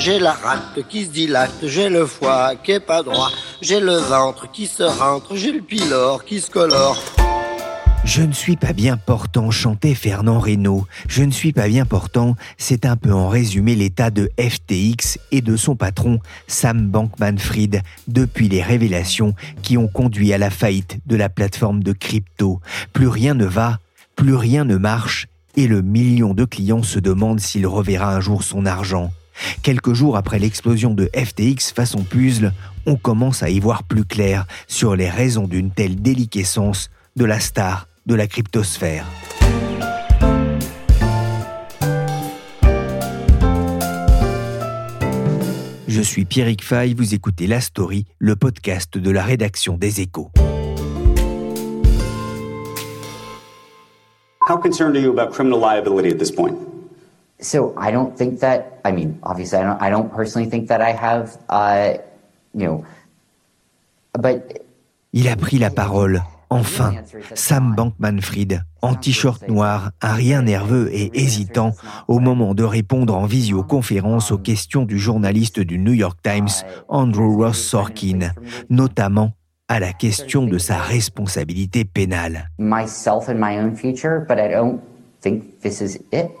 J'ai la rate qui se dilate, j'ai le foie qui est pas droit, j'ai le ventre qui se rentre, j'ai le pylore qui se colore. Je ne suis pas bien portant, chantait Fernand Reynaud. Je ne suis pas bien portant, c'est un peu en résumé l'état de FTX et de son patron Sam Bankman-Fried depuis les révélations qui ont conduit à la faillite de la plateforme de crypto. Plus rien ne va, plus rien ne marche et le million de clients se demandent s'il reverra un jour son argent. Quelques jours après l'explosion de FTX façon puzzle, on commence à y voir plus clair sur les raisons d'une telle déliquescence de la star de la cryptosphère. Je suis Pierrick Fay, vous écoutez La Story, le podcast de la rédaction des Échos. How concerned are you about criminal liability at this point? So I don't think that. I mean, obviously, I don't. I don't personally think that I have. Uh, you know, but Il a pris la parole. Enfin, Sam Bankman-Fried, en t-shirt noir, un rien nerveux et hésitant, au moment de répondre en visioconférence aux questions du journaliste du New York Times, Andrew Ross Sorkin, notamment à la question de sa responsabilité pénale. myself and my own future, but I don't think this is it.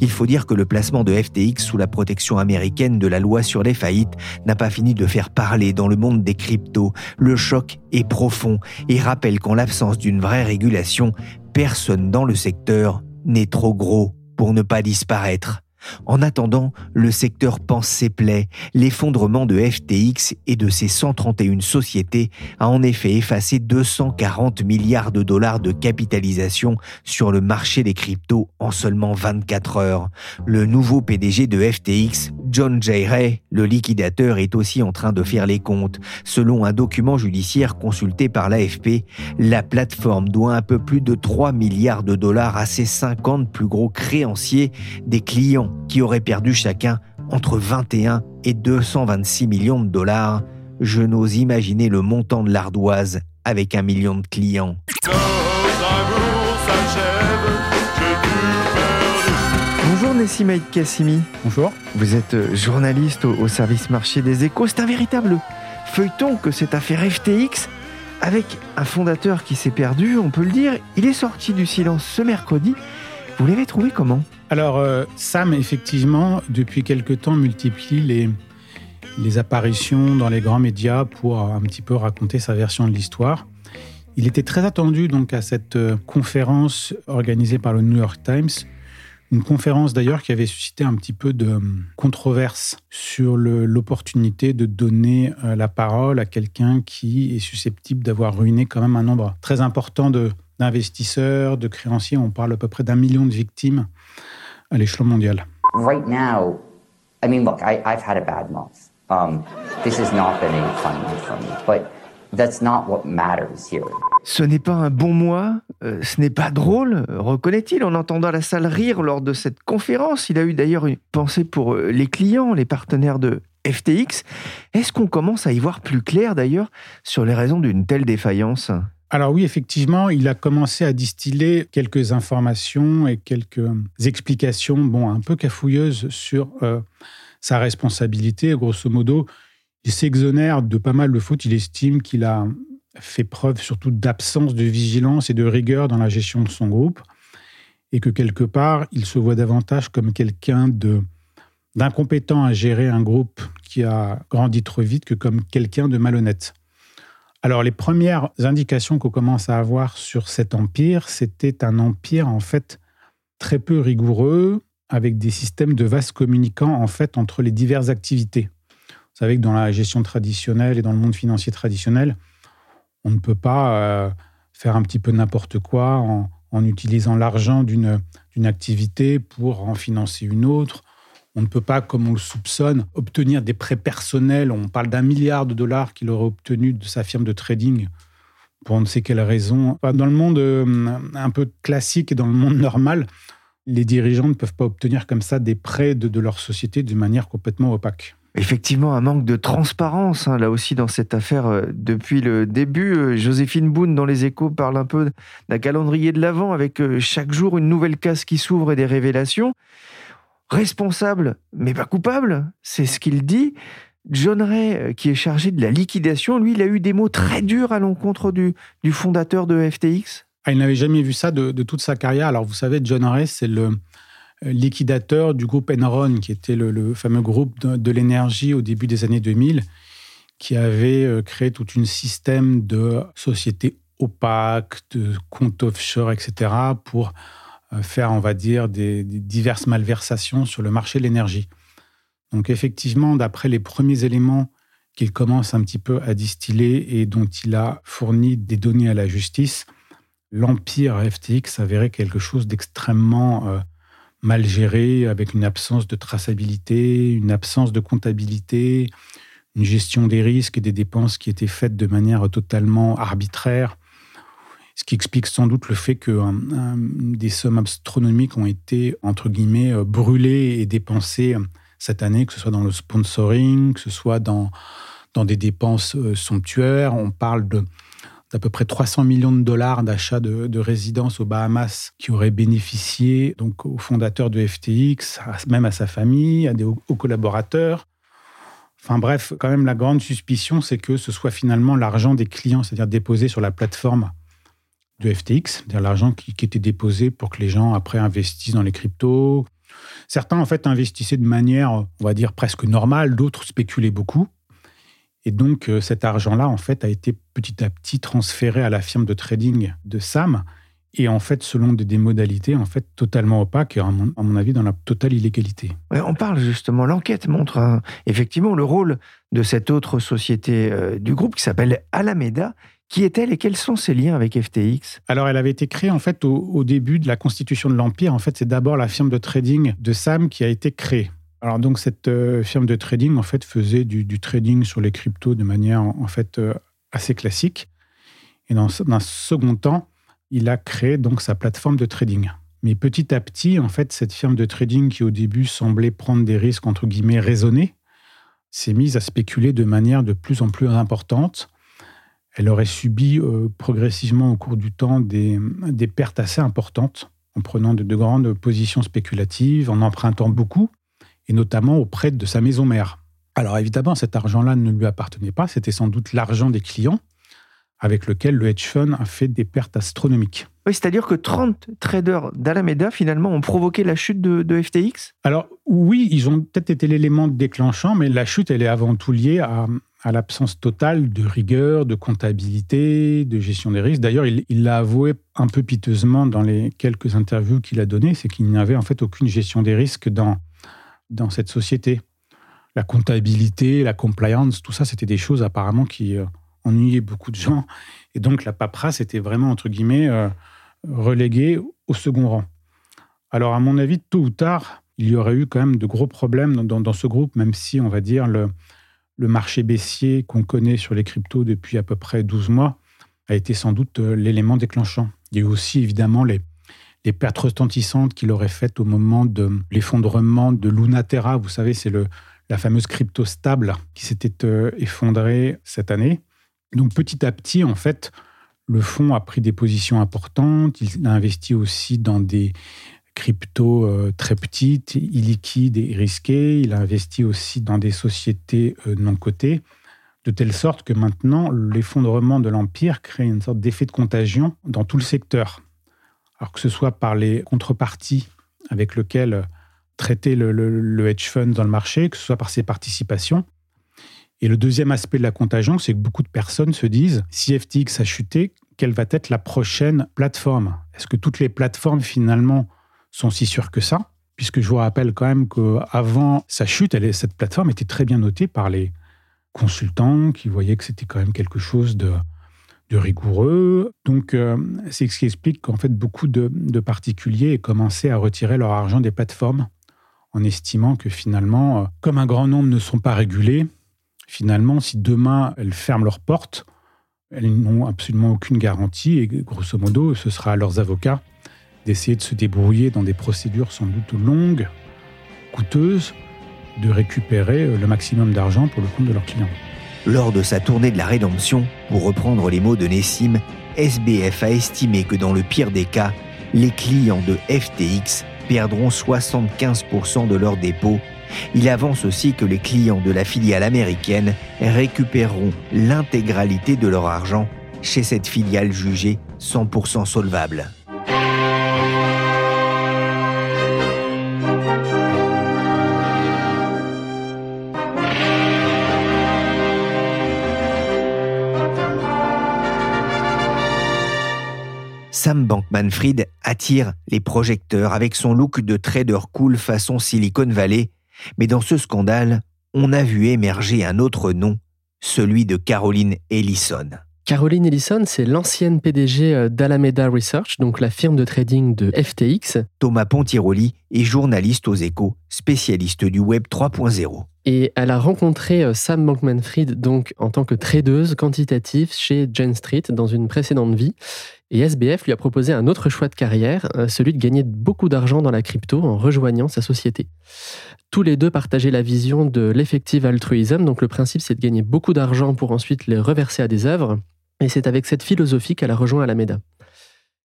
Il faut dire que le placement de FTX sous la protection américaine de la loi sur les faillites n'a pas fini de faire parler dans le monde des cryptos. Le choc est profond et rappelle qu'en l'absence d'une vraie régulation, personne dans le secteur n'est trop gros pour ne pas disparaître. En attendant, le secteur pense ses plaies. L'effondrement de FTX et de ses 131 sociétés a en effet effacé 240 milliards de dollars de capitalisation sur le marché des cryptos en seulement 24 heures. Le nouveau PDG de FTX, John J. Ray, le liquidateur, est aussi en train de faire les comptes. Selon un document judiciaire consulté par l'AFP, la plateforme doit un peu plus de 3 milliards de dollars à ses 50 plus gros créanciers des clients qui auraient perdu chacun entre 21 et 226 millions de dollars. Je n'ose imaginer le montant de l'ardoise avec un million de clients. Bonjour Nessim Kassimi. Bonjour. Vous êtes euh, journaliste au, au service marché des échos. C'est un véritable feuilleton que cette affaire FTX avec un fondateur qui s'est perdu, on peut le dire. Il est sorti du silence ce mercredi. Vous l'avez trouvé comment? Alors, euh, Sam, effectivement, depuis quelque temps, multiplie les, les apparitions dans les grands médias pour un petit peu raconter sa version de l'histoire. Il était très attendu donc à cette euh, conférence organisée par le New York Times, une conférence d'ailleurs qui avait suscité un petit peu de hum, controverse sur l'opportunité de donner euh, la parole à quelqu'un qui est susceptible d'avoir ruiné quand même un nombre très important d'investisseurs, de créanciers. On parle à peu près d'un million de victimes à l'échelon mondial. Right now, I mean, look, I've had a bad month. Um, this has not been a fun month for me, that's not what matters here. Ce n'est pas un bon mois, euh, ce n'est pas drôle, reconnaît-il en entendant la salle rire lors de cette conférence. Il a eu d'ailleurs une pensée pour euh, les clients, les partenaires de FTX. Est-ce qu'on commence à y voir plus clair d'ailleurs sur les raisons d'une telle défaillance? Alors oui, effectivement, il a commencé à distiller quelques informations et quelques explications, bon, un peu cafouilleuses sur euh, sa responsabilité. Grosso modo, il s'exonère de pas mal de fautes. Il estime qu'il a fait preuve surtout d'absence de vigilance et de rigueur dans la gestion de son groupe et que quelque part, il se voit davantage comme quelqu'un de d'incompétent à gérer un groupe qui a grandi trop vite que comme quelqu'un de malhonnête. Alors, les premières indications qu'on commence à avoir sur cet empire, c'était un empire en fait très peu rigoureux, avec des systèmes de vases communicants en fait entre les diverses activités. Vous savez que dans la gestion traditionnelle et dans le monde financier traditionnel, on ne peut pas euh, faire un petit peu n'importe quoi en, utilisant l'argent d'une activité pour en financer une autre. On ne peut pas, comme on le soupçonne, obtenir des prêts personnels. On parle d'un milliard de dollars qu'il aurait obtenu de sa firme de trading pour on ne sait quelle raison. Dans le monde euh, un peu classique et dans le monde normal, les dirigeants ne peuvent pas obtenir comme ça des prêts de, leur société de manière complètement opaque. Effectivement, un manque de transparence, hein, là aussi, dans cette affaire euh, depuis le début. Euh, Joséphine Boone, dans Les Échos, parle un peu d'un calendrier de l'Avent avec chaque jour une nouvelle case qui s'ouvre et des révélations responsable, mais pas coupable, c'est ce qu'il dit. John Ray, euh, qui est chargé de la liquidation, lui, il a eu des mots très durs à l'encontre du, fondateur de FTX. Ah, il n'avait jamais vu ça de, toute sa carrière. Alors, vous savez, John Ray, c'est le euh, liquidateur du groupe Enron, qui était le, fameux groupe de, l'énergie au début des années 2000, qui avait euh, créé tout un système de sociétés opaques, de comptes offshore, etc., pour euh, faire, on va dire, des, diverses malversations sur le marché de l'énergie. Donc effectivement, d'après les premiers éléments qu'il commence un petit peu à distiller et dont il a fourni des données à la justice, l'empire FTX s'avérait quelque chose d'extrêmement euh, mal géré, avec une absence de traçabilité, une absence de comptabilité, une gestion des risques et des dépenses qui étaient faites de manière totalement arbitraire ce qui explique sans doute le fait que des sommes astronomiques ont été, entre guillemets, euh, brûlées et dépensées euh, cette année, que ce soit dans le sponsoring, que ce soit dans, dans des dépenses euh, somptuaires. On parle de d'à peu près 300 millions de dollars d'achat de, de résidences aux Bahamas qui auraient bénéficié donc au fondateur de FTX, même à sa famille, à des aux collaborateurs. Enfin bref, quand même la grande suspicion, c'est que ce soit finalement l'argent des clients, c'est-à-dire déposé sur la plateforme de FTX, c'est-à-dire l'argent qui, était déposé pour que les gens après investissent dans les cryptos. Certains en fait investissaient de manière, on va dire presque normale, d'autres spéculaient beaucoup. Et donc euh, cet argent-là en fait a été petit à petit transféré à la firme de trading de Sam et en fait selon des, modalités en fait totalement opaques et à mon, avis dans la totale illégalité. on parle justement, l'enquête montre hein, effectivement le rôle de cette autre société euh, du groupe qui s'appelle Alameda qui est-elle et quels sont ses liens avec FTX Alors, elle avait été créée en fait au, début de la constitution de l'Empire. En fait, c'est d'abord la firme de trading de Sam qui a été créée. Alors donc cette euh, firme de trading en fait faisait du, trading sur les cryptos de manière en fait euh, assez classique. Et dans, un second temps, il a créé donc sa plateforme de trading. Mais petit à petit, en fait, cette firme de trading qui au début semblait prendre des risques entre guillemets raisonnés, s'est mise à spéculer de manière de plus en plus importante elle aurait subi euh, progressivement au cours du temps des, pertes assez importantes en prenant de, de, grandes positions spéculatives, en empruntant beaucoup, et notamment auprès de sa maison mère. Alors évidemment, cet argent-là ne lui appartenait pas, c'était sans doute l'argent des clients avec lequel le hedge fund a fait des pertes astronomiques. Oui, c'est-à-dire que 30 traders d'Alameda, finalement, ont provoqué la chute de, de FTX Alors oui, ils ont peut-être été l'élément déclenchant, mais la chute, elle est avant tout liée à, à l'absence totale de rigueur, de comptabilité, de gestion des risques. D'ailleurs, il l'a avoué un peu piteusement dans les quelques interviews qu'il a données, c'est qu'il n'avait en fait aucune gestion des risques dans, dans cette société. La comptabilité, la compliance, tout ça, c'était des choses apparemment qui euh, ennuyaient beaucoup de gens. Et donc, la paperasse était vraiment, entre guillemets, euh, reléguée au second rang. Alors, à mon avis, tôt ou tard, il y aurait eu quand même de gros problèmes dans, ce groupe, même si, on va dire, le, le marché baissier qu'on connaît sur les cryptos depuis à peu près 12 mois a été sans doute euh, l'élément déclenchant. Il y a eu aussi évidemment les, les pertes retentissantes qu'il aurait faites au moment de l'effondrement de Lunaterra. Vous savez, c'est la fameuse crypto stable qui s'était euh, effondrée cette année. Donc petit à petit, en fait, le fonds a pris des positions importantes. Il a investi aussi dans des crypto euh, très petites, illiquides et risquées. Il a investi aussi dans des sociétés euh, non cotées, de telle sorte que maintenant, l'effondrement de l'empire crée une sorte d'effet de contagion dans tout le secteur. Alors que ce soit par les contreparties avec lesquelles traiter le, hedge fund dans le marché, que ce soit par ses participations. Et le deuxième aspect de la contagion, c'est que beaucoup de personnes se disent, si FTX a chuté, quelle va être la prochaine plateforme? Est-ce que toutes les plateformes finalement sont si sûrs que ça, puisque je vous rappelle quand même qu'avant sa chute, cette plateforme était très bien notée par les consultants qui voyaient que c'était quand même quelque chose de, de rigoureux. Donc, euh, c'est ce qui explique qu'en fait, beaucoup de, particuliers aient commencé à retirer leur argent des plateformes en estimant que finalement, euh, comme un grand nombre ne sont pas régulés, finalement, si demain elles ferment leurs portes, elles n'ont absolument aucune garantie et grosso modo, ce sera à leurs avocats d'essayer de se débrouiller dans des procédures sans doute longues, coûteuses, de récupérer euh, le maximum d'argent pour le compte de leurs clients. Lors de sa tournée de la rédemption, pour reprendre les mots de Nessim, SBF a estimé que dans le pire des cas, les clients de FTX perdront 75% de leurs dépôts. Il avance aussi que les clients de la filiale américaine récupéreront l'intégralité de leur argent chez cette filiale jugée 100% solvable. Sam Bankman-Fried attire les projecteurs avec son look de trader cool façon Silicon Valley, mais dans ce scandale, on a vu émerger un autre nom, celui de Caroline Ellison. Caroline Ellison, c'est l'ancienne PDG euh, d'Alameda Research, donc la firme de trading de FTX. Thomas Pontiroli est journaliste aux échos, spécialiste du Web 3.0. Et elle a rencontré euh, Sam Bankman-Fried donc en tant que tradeuse quantitative chez Jane Street dans une précédente vie. Et SBF lui a proposé un autre choix de carrière, euh, celui de gagner beaucoup d'argent dans la crypto en rejoignant sa société. Tous les deux partageaient la vision de l'effective altruisme, donc le principe c'est de gagner beaucoup d'argent pour ensuite les reverser à des œuvres, et c'est avec cette philosophie qu'elle a rejoint Alameda.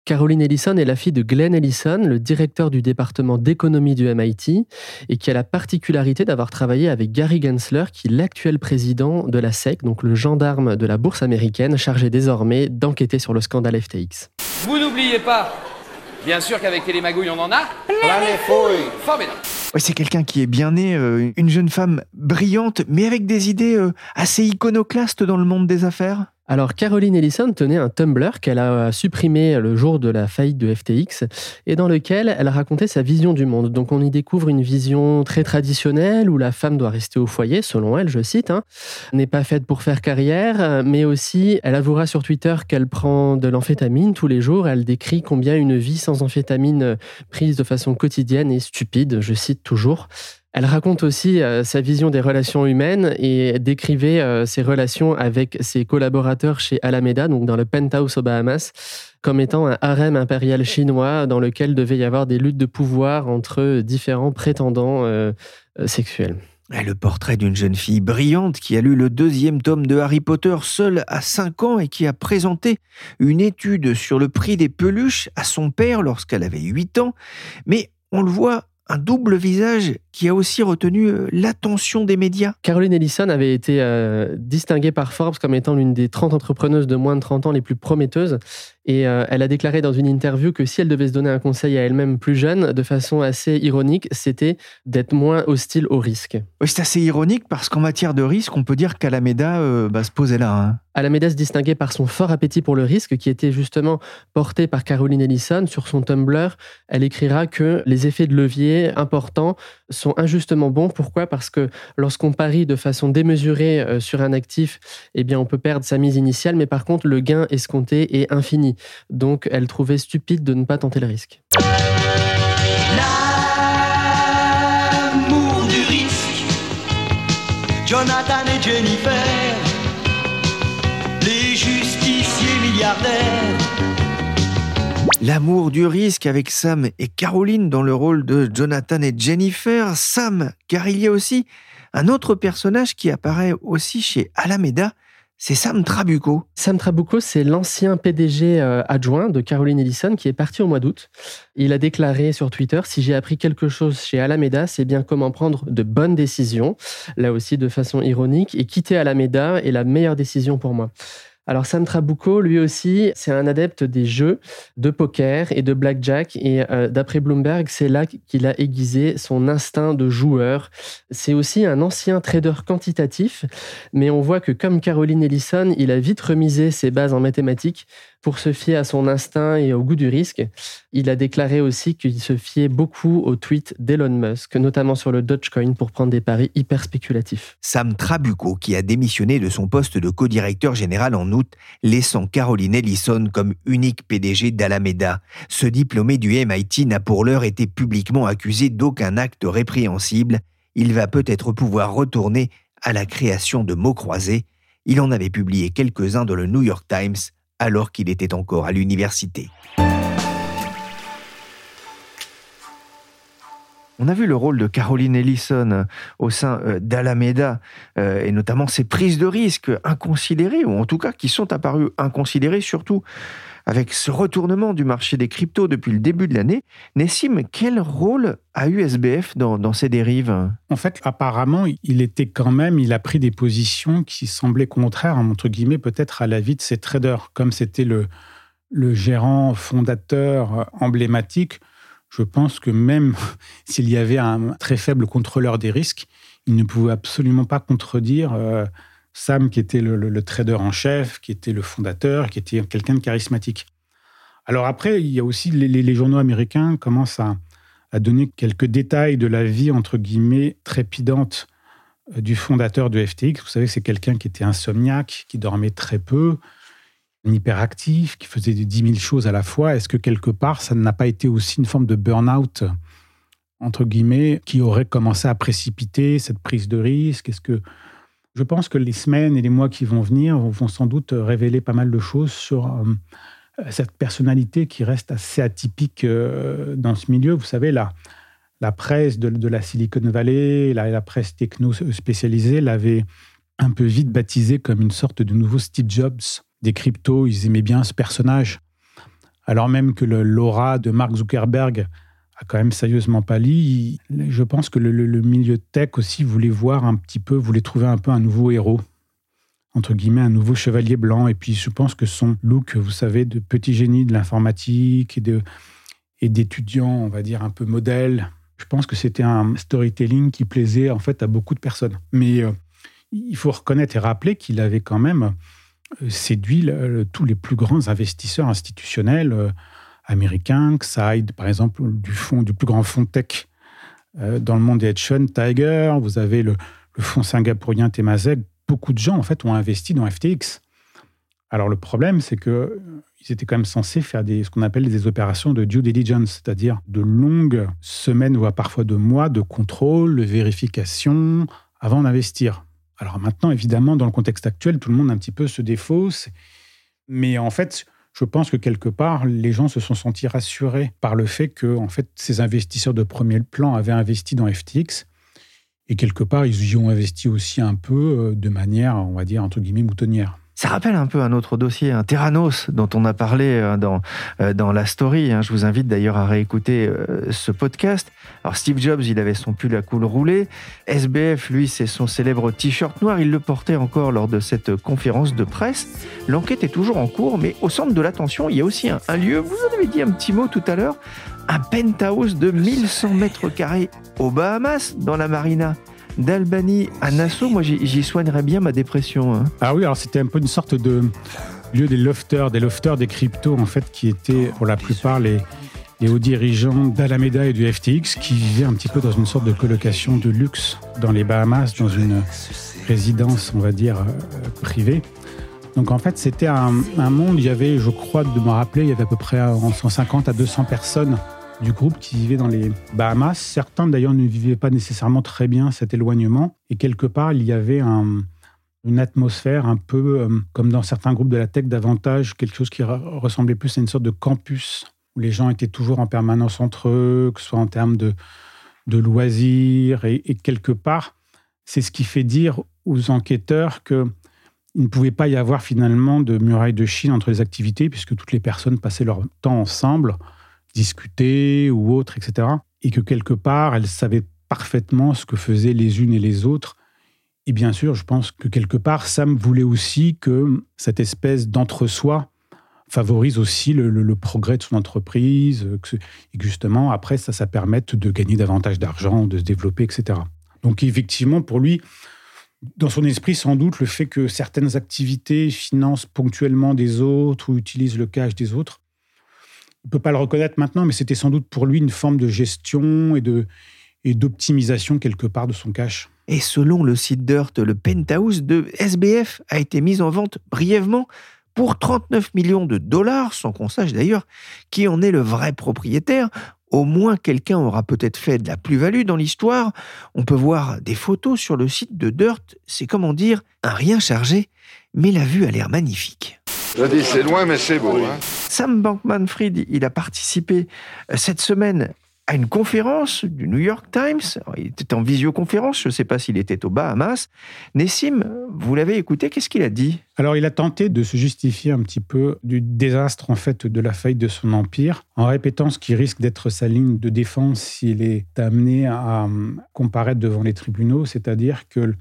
Caroline Ellison est la fille de Glenn Ellison, le directeur du département d'économie du MIT, et qui a la particularité d'avoir travaillé avec Gary Gensler, qui est l'actuel président de la SEC, donc le gendarme de la bourse américaine, chargé désormais d'enquêter sur le scandale FTX. Vous n'oubliez pas, bien sûr qu'avec Télémagouille on en a plein les fouilles. Formidable. c'est quelqu'un qui est bien né, euh, une jeune femme brillante, mais avec des idées euh, assez iconoclastes dans le monde des affaires. Alors, Caroline Ellison tenait un Tumblr qu'elle a supprimé le jour de la faillite de FTX et dans lequel elle racontait sa vision du monde. Donc, on y découvre une vision très traditionnelle où la femme doit rester au foyer, selon elle, je cite, hein, n'est pas faite pour faire carrière, mais aussi, elle avouera sur Twitter qu'elle prend de l'amphétamine tous les jours. Elle décrit combien une vie sans amphétamine prise de façon quotidienne est stupide, je cite toujours. Elle raconte aussi euh, sa vision des relations humaines et décrivait euh, ses relations avec ses collaborateurs chez Alameda, donc dans le penthouse aux Bahamas, comme étant un harem impérial chinois dans lequel devait y avoir des luttes de pouvoir entre différents prétendants euh, sexuels. Le portrait d'une jeune fille brillante qui a lu le deuxième tome de Harry Potter seule à 5 ans et qui a présenté une étude sur le prix des peluches à son père lorsqu'elle avait 8 ans. Mais on le voit, un double visage qui a aussi retenu euh, l'attention des médias. Caroline Ellison avait été euh, distinguée par Forbes comme étant l'une des 30 entrepreneuses de moins de 30 ans les plus prometteuses. Et euh, elle a déclaré dans une interview que si elle devait se donner un conseil à elle-même plus jeune, de façon assez ironique, c'était d'être moins hostile au risque. Oui, c'est assez ironique parce qu'en matière de risque, on peut dire qu'Alameda bah, se posait là. Hein. Alameda se distinguait par son fort appétit pour le risque, qui était justement porté par Caroline Ellison. Sur son Tumblr, elle écrira que les effets de levier importants sont injustement bons. Pourquoi? Parce que lorsqu'on parie de façon démesurée euh, sur un actif, eh bien, on peut perdre sa mise initiale, mais par contre, le gain escompté est infini. Donc, elle trouvait stupide de ne pas tenter le risque. L'amour du risque, Jonathan et Jennifer, les justiciers milliardaires L'amour du risque avec Sam et Caroline dans le rôle de Jonathan et Jennifer. Sam, car il y a aussi un autre personnage qui apparaît aussi chez Alameda, c'est Sam Trabucco. Sam Trabucco, c'est l'ancien PDG euh, adjoint de Caroline Ellison qui est parti au mois d'août. Il a déclaré sur Twitter Si j'ai appris quelque chose chez Alameda, c'est bien comment prendre de bonnes décisions, là aussi de façon ironique, et quitter Alameda est la meilleure décision pour moi. Alors Sam Trabucco, lui aussi, c'est un adepte des jeux de poker et de blackjack. Et euh, d'après Bloomberg, c'est là qu'il a aiguisé son instinct de joueur. C'est aussi un ancien trader quantitatif, mais on voit que comme Caroline Ellison, il a vite remisé ses bases en mathématiques pour se fier à son instinct et au goût du risque. Il a déclaré aussi qu'il se fiait beaucoup aux tweets d'Elon Musk, notamment sur le Dogecoin, pour prendre des paris hyper spéculatifs. Sam Trabucco, qui a démissionné de son poste de co-directeur général en août, laissant Caroline Ellison comme unique PDG d'Alameda. Ce diplômé du MIT n'a pour l'heure été publiquement accusé d'aucun acte répréhensible. Il va peut-être pouvoir retourner à la création de mots croisés. Il en avait publié quelques-uns dans le New York Times alors qu'il était encore à l'université. On a vu le rôle de Caroline Ellison euh, au sein euh, d'Alameda, euh, et notamment ses prises de risques inconsidérées, ou en tout cas qui sont apparues inconsidérées, surtout avec ce retournement du marché des cryptos depuis le début de l'année. Nessim, quel rôle a eu SBF dans, ces dérives? En fait, apparemment, il était quand même, il a pris des positions qui semblaient contraires, entre guillemets, peut-être à l'avis de ses traders. Comme c'était le, gérant fondateur emblématique, je pense que même s'il y avait un très faible contrôleur des risques, il ne pouvait absolument pas contredire euh, Sam, qui était le, trader en chef, qui était le fondateur, qui était quelqu'un de charismatique. Alors après, il y a aussi les, journaux américains commencent à, donner quelques détails de la vie, entre guillemets, trépidante euh, du fondateur de FTX. Vous savez, c'est quelqu'un qui était insomniaque, qui dormait très peu, hyperactif, qui faisait 10 000 choses à la fois. Est-ce que quelque part, ça n'a pas été aussi une forme de burn-out, entre guillemets, qui aurait commencé à précipiter cette prise de risque? Est-ce que je pense que les semaines et les mois qui vont venir vont sans doute révéler pas mal de choses sur euh, cette personnalité qui reste assez atypique euh, dans ce milieu. Vous savez, la, presse de, la Silicon Valley, la, presse techno spécialisée l'avait un peu vite baptisé comme une sorte de nouveau Steve Jobs des cryptos. Ils aimaient bien ce personnage. Alors même que l'aura de Mark Zuckerberg quand même sérieusement pâli. Je pense que le, milieu tech aussi voulait voir un petit peu, voulait trouver un peu un nouveau héros, entre guillemets, un nouveau chevalier blanc. Et puis je pense que son look, vous savez, de petit génie de l'informatique et d'étudiant, on va dire, un peu modèle. Je pense que c'était un storytelling qui plaisait en fait à beaucoup de personnes. Mais euh, il faut reconnaître et rappeler qu'il avait quand même euh, séduit tous les plus grands investisseurs institutionnels euh, américain, Xide, par exemple, du, fond, du plus grand fonds tech euh, dans le monde des hedge Tiger, vous avez le, fonds singapourien Temasek. Beaucoup de gens, en fait, ont investi dans FTX. Alors, le problème, c'est qu'ils euh, étaient quand même censés faire des, ce qu'on appelle des opérations de due diligence, c'est-à-dire de longues semaines, voire parfois de mois de contrôle, de vérification avant d'investir. Alors maintenant, évidemment, dans le contexte actuel, tout le monde un petit peu se défausse. Mais en fait, je pense que quelque part, les gens se sont sentis rassurés par le fait que, en fait, ces investisseurs de premier plan avaient investi dans FTX. Et quelque part, ils y ont investi aussi un peu euh, de manière, on va dire, entre guillemets, moutonnière. Ça rappelle un peu un autre dossier, un Terranos, dont on a parlé euh, dans, euh, dans la story. Hein. Je vous invite d'ailleurs à réécouter euh, ce podcast. Alors Steve Jobs, il avait son pull à coule roulé. SBF, lui, c'est son célèbre t-shirt noir. Il le portait encore lors de cette conférence de presse. L'enquête est toujours en cours, mais au centre de l'attention, il y a aussi un, un lieu, vous en avez dit un petit mot tout à l'heure, un penthouse de 1100 mètres carrés aux Bahamas, dans la marina d'Albanie à Nassau, moi j'y soignerais bien ma dépression. Hein. Ah oui, alors c'était un peu une sorte de lieu des lofters, des lofters des cryptos en fait, qui étaient pour la plupart les, hauts dirigeants d'Alameda et du FTX qui vivaient un petit peu dans une sorte de colocation de luxe dans les Bahamas, dans une résidence, on va dire, euh, privée. Donc en fait, c'était un, un, monde, il y avait, je crois, de me rappeler, il y avait à peu près 150 à 200 personnes du groupe qui vivait dans les Bahamas. Certains d'ailleurs ne vivaient pas nécessairement très bien cet éloignement. Et quelque part, il y avait une atmosphère un peu euh, comme dans certains groupes de la tech, davantage quelque chose qui ressemblait plus à une sorte de campus où les gens étaient toujours en permanence entre eux, que ce soit en termes de, loisirs. Et, et quelque part, c'est ce qui fait dire aux enquêteurs que il ne pouvait pas y avoir finalement de muraille de Chine entre les activités, puisque toutes les personnes passaient leur temps ensemble discuter ou autre, etc. Et que quelque part, elles savaient parfaitement ce que faisaient les unes et les autres. Et bien sûr, je pense que quelque part, Sam voulait aussi que cette espèce d'entre-soi favorise aussi le, progrès de son entreprise, et que justement, après, ça, ça permette de gagner davantage d'argent, de se développer, etc. Donc effectivement, pour lui, Dans son esprit, sans doute, le fait que certaines activités financent ponctuellement des autres ou utilisent le cash des autres. On ne peut pas le reconnaître maintenant, mais c'était sans doute pour lui une forme de gestion et de et d'optimisation quelque part de son cash. Et selon le site Dirt, le penthouse de SBF a été mis en vente brièvement pour 39 millions de dollars, sans qu'on sache d'ailleurs qui en est le vrai propriétaire. Au moins quelqu'un aura peut-être fait de la plus-value dans l'histoire. On peut voir des photos sur le site de Dirt. C'est comment dire un rien chargé, mais la vue a l'air magnifique. Je dis c'est loin mais c'est beau. Hein. Sam Bankman-Fried, il a participé euh, cette semaine à une conférence du New York Times. il était en visioconférence, je ne sais pas s'il était au Bahamas. Nessim, vous l'avez écouté, qu'est-ce qu'il a dit? Alors, il a tenté de se justifier un petit peu du désastre, en fait, de la faillite de son empire, en répétant ce qui risque d'être sa ligne de défense s'il est amené à comparaître devant les tribunaux, c'est-à-dire que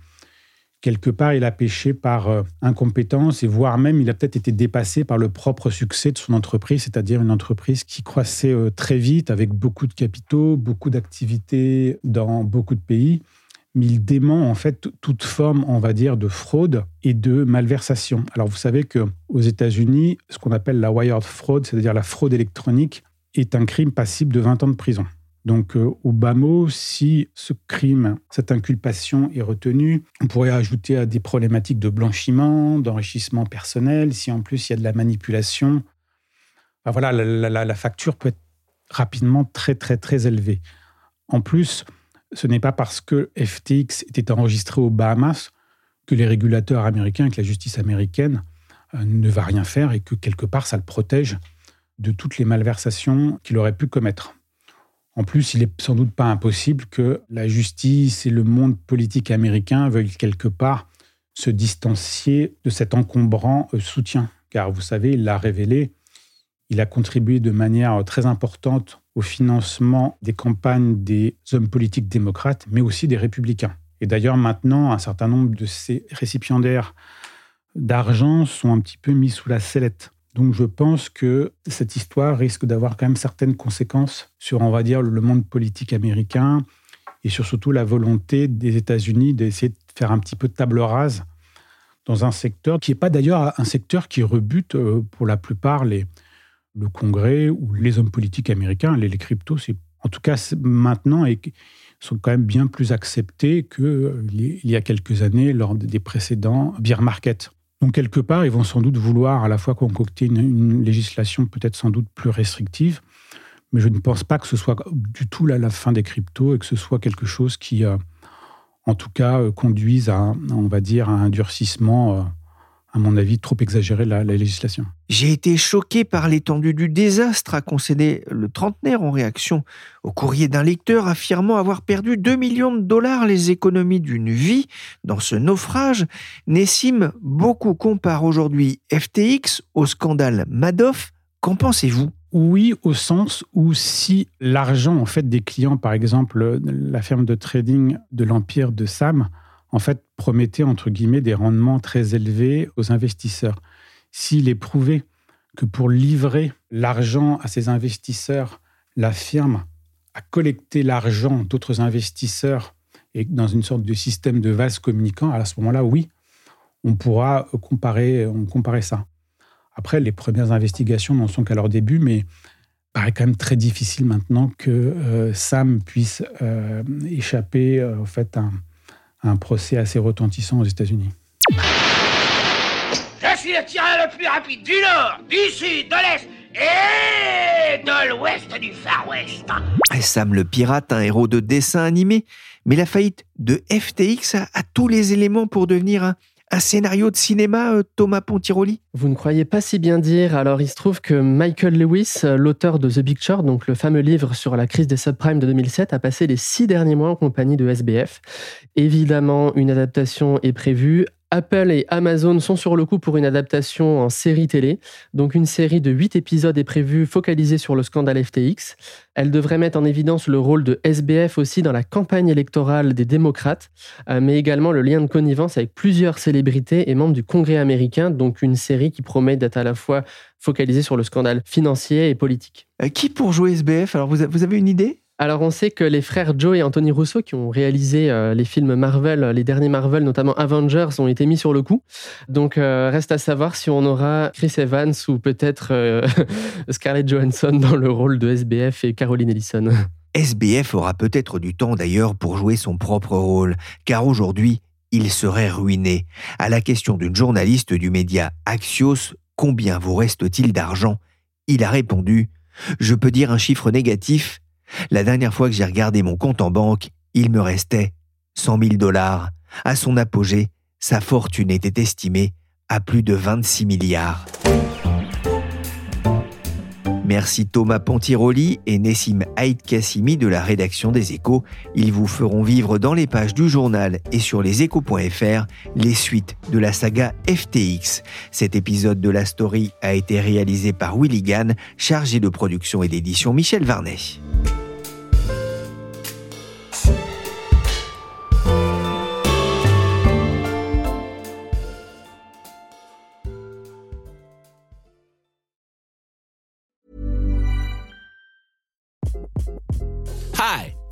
quelque part, il a péché par euh, incompétence et voire même il a peut-être été dépassé par le propre succès de son entreprise, c'est-à-dire une entreprise qui croissait euh, très vite avec beaucoup de capitaux, beaucoup d'activités dans beaucoup de pays. Mais il dément en fait toute forme, on va dire, de fraude et de malversation. Alors vous savez que aux États-Unis, ce qu'on appelle la wired fraud, c'est-à-dire la fraude électronique, est un crime passible de 20 ans de prison. Donc, euh, au bas si ce crime, cette inculpation est retenue, on pourrait ajouter à des problématiques de blanchiment, d'enrichissement personnel, si en plus il y a de la manipulation. voilà, la, facture peut être rapidement très, très, très élevée. En plus, ce n'est pas parce que FTX était enregistré aux Bahamas que les régulateurs américains, que la justice américaine euh, ne va rien faire et que quelque part ça le protège de toutes les malversations qu'il aurait pu commettre. En plus, il est sans doute pas impossible que la justice et le monde politique américain veuillent quelque part se distancier de cet encombrant euh, soutien. Car vous savez, il l'a révélé, il a contribué de manière très importante au financement des campagnes des hommes politiques démocrates, mais aussi des républicains. Et d'ailleurs, maintenant, un certain nombre de ces récipiendaires d'argent sont un petit peu mis sous la sellette. Donc je pense que cette histoire risque d'avoir quand même certaines conséquences sur, on va dire, le monde politique américain et sur surtout la volonté des États-Unis d'essayer de faire un petit peu de table rase dans un secteur qui n'est pas d'ailleurs un secteur qui rebute euh, pour la plupart le Congrès ou les hommes politiques américains. Les, cryptos, en tout cas maintenant et sont quand même bien plus acceptés qu'il euh, y a quelques années lors des précédents bear market. Donc quelque part, ils vont sans doute vouloir à la fois concocter une, législation peut-être sans doute plus restrictive, mais je ne pense pas que ce soit du tout la, fin des cryptos et que ce soit quelque chose qui, euh, en tout cas, euh, conduise à, on va dire, à un durcissement euh, à mon avis, trop exagéré la, législation. J'ai été choqué par l'étendue du désastre, a concédé le trentenaire en réaction au courrier d'un lecteur affirmant avoir perdu 2 millions de dollars les économies d'une vie dans ce naufrage. Nessim, beaucoup comparent aujourd'hui FTX au scandale Madoff. Qu'en pensez-vous? Oui, au sens où si l'argent en fait des clients, par exemple la firme de trading de l'empire de Sam, en fait, promettait, entre guillemets, des rendements très élevés aux investisseurs. S'il est prouvé que pour livrer l'argent à ces investisseurs, la firme a collecté l'argent d'autres investisseurs et dans une sorte de système de vase communicant, à ce moment-là, oui, on pourra comparer, on comparer ça. Après, les premières investigations n'en sont qu'à leur début, mais il paraît quand même très difficile maintenant que euh, Sam puisse euh, échapper euh, au fait à, un procès assez retentissant aux États-Unis. Je suis le tireur le plus rapide du nord, du sud, de l'est et de l'ouest du Far West. Sam le pirate, un héros de dessin animé, mais la faillite de FTX a, a tous les éléments pour devenir un, un scénario de cinéma, euh, Thomas Pontiroli? Vous ne croyez pas si bien dire. Alors, il se trouve que Michael Lewis, euh, l'auteur de The Big Short, donc le fameux livre sur la crise des subprimes de 2007, a passé les six derniers mois en compagnie de SBF. Évidemment, une adaptation est prévue Apple et Amazon sont sur le coup pour une adaptation en série télé. Donc une série de 8 épisodes est prévue focalisée sur le scandale FTX. Elle devrait mettre en évidence le rôle de SBF aussi dans la campagne électorale des démocrates, euh, mais également le lien de connivence avec plusieurs célébrités et membres du Congrès américain, donc une série qui promet d'être à la fois focalisée sur le scandale financier et politique. Euh, qui pour jouer SBF Alors vous avez une idée? Alors on sait que les frères Joe et Anthony Russo, qui ont réalisé euh, les films Marvel, les derniers Marvel, notamment Avengers, ont été mis sur le coup. Donc euh, reste à savoir si on aura Chris Evans ou peut-être euh, Scarlett Johansson dans le rôle de SBF et Caroline Ellison. SBF aura peut-être du temps d'ailleurs pour jouer son propre rôle, car aujourd'hui, il serait ruiné. À la question d'une journaliste du média Axios, combien vous reste-t-il d'argent? Il a répondu Je peux dire un chiffre négatif. La dernière fois que j'ai regardé mon compte en banque, il me restait 100 000 dollars. À son apogée, sa fortune était estimée à plus de 26 milliards. Merci Thomas Pontiroli et Nessim Haït Kassimi de la rédaction des Échos. Ils vous feront vivre dans les pages du journal et sur leséchos.fr les suites de la saga FTX. Cet épisode de la story a été réalisé par Willy chargé de production et d'édition Michel Varnet.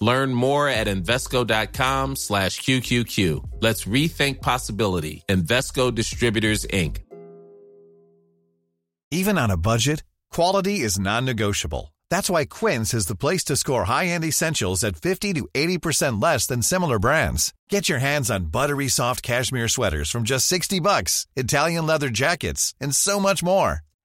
Learn more at Invesco.com slash QQQ. Let's rethink possibility. Invesco Distributors, Inc. Even on a budget, quality is non-negotiable. That's why Quince is the place to score high-end essentials at 50 to 80% less than similar brands. Get your hands on buttery soft cashmere sweaters from just 60 bucks, Italian leather jackets, and so much more.